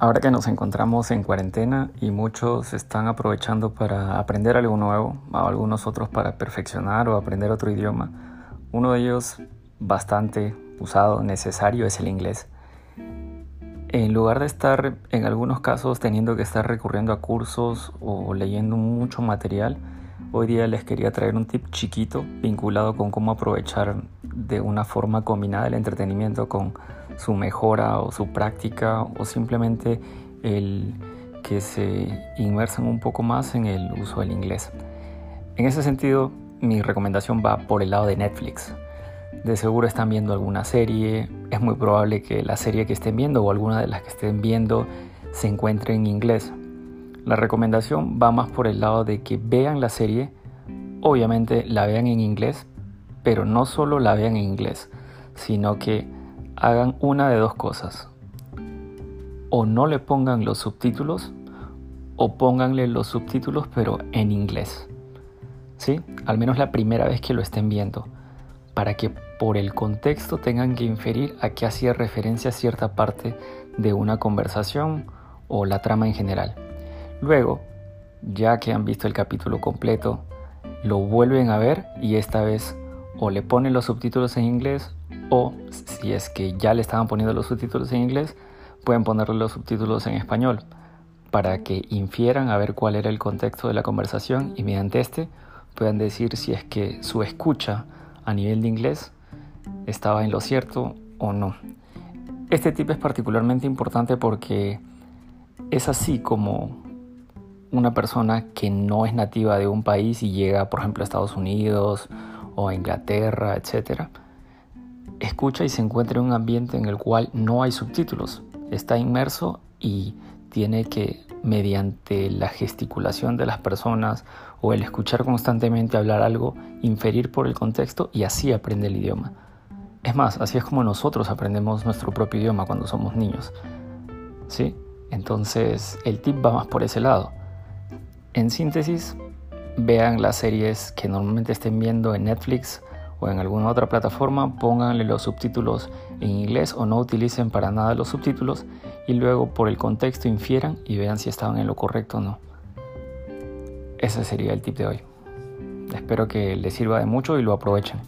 Ahora que nos encontramos en cuarentena y muchos están aprovechando para aprender algo nuevo, algunos otros para perfeccionar o aprender otro idioma, uno de ellos bastante usado, necesario, es el inglés. En lugar de estar en algunos casos teniendo que estar recurriendo a cursos o leyendo mucho material, hoy día les quería traer un tip chiquito vinculado con cómo aprovechar de una forma combinada el entretenimiento con su mejora o su práctica o simplemente el que se inmersan un poco más en el uso del inglés. En ese sentido, mi recomendación va por el lado de Netflix. De seguro están viendo alguna serie, es muy probable que la serie que estén viendo o alguna de las que estén viendo se encuentre en inglés. La recomendación va más por el lado de que vean la serie, obviamente la vean en inglés, pero no solo la vean en inglés, sino que hagan una de dos cosas. O no le pongan los subtítulos o pónganle los subtítulos pero en inglés. ¿Sí? Al menos la primera vez que lo estén viendo. Para que por el contexto tengan que inferir a qué hacía referencia cierta parte de una conversación o la trama en general. Luego, ya que han visto el capítulo completo, lo vuelven a ver y esta vez o le ponen los subtítulos en inglés o si es que ya le estaban poniendo los subtítulos en inglés, pueden ponerle los subtítulos en español para que infieran a ver cuál era el contexto de la conversación y mediante este puedan decir si es que su escucha a nivel de inglés estaba en lo cierto o no. Este tip es particularmente importante porque es así como una persona que no es nativa de un país y llega, por ejemplo, a Estados Unidos o a Inglaterra, etcétera, escucha y se encuentra en un ambiente en el cual no hay subtítulos. Está inmerso y tiene que, mediante la gesticulación de las personas o el escuchar constantemente hablar algo, inferir por el contexto y así aprende el idioma. Es más, así es como nosotros aprendemos nuestro propio idioma cuando somos niños. ¿Sí? Entonces, el tip va más por ese lado. En síntesis, vean las series que normalmente estén viendo en Netflix o en alguna otra plataforma, pónganle los subtítulos en inglés o no utilicen para nada los subtítulos y luego por el contexto infieran y vean si estaban en lo correcto o no. Ese sería el tip de hoy. Espero que les sirva de mucho y lo aprovechen.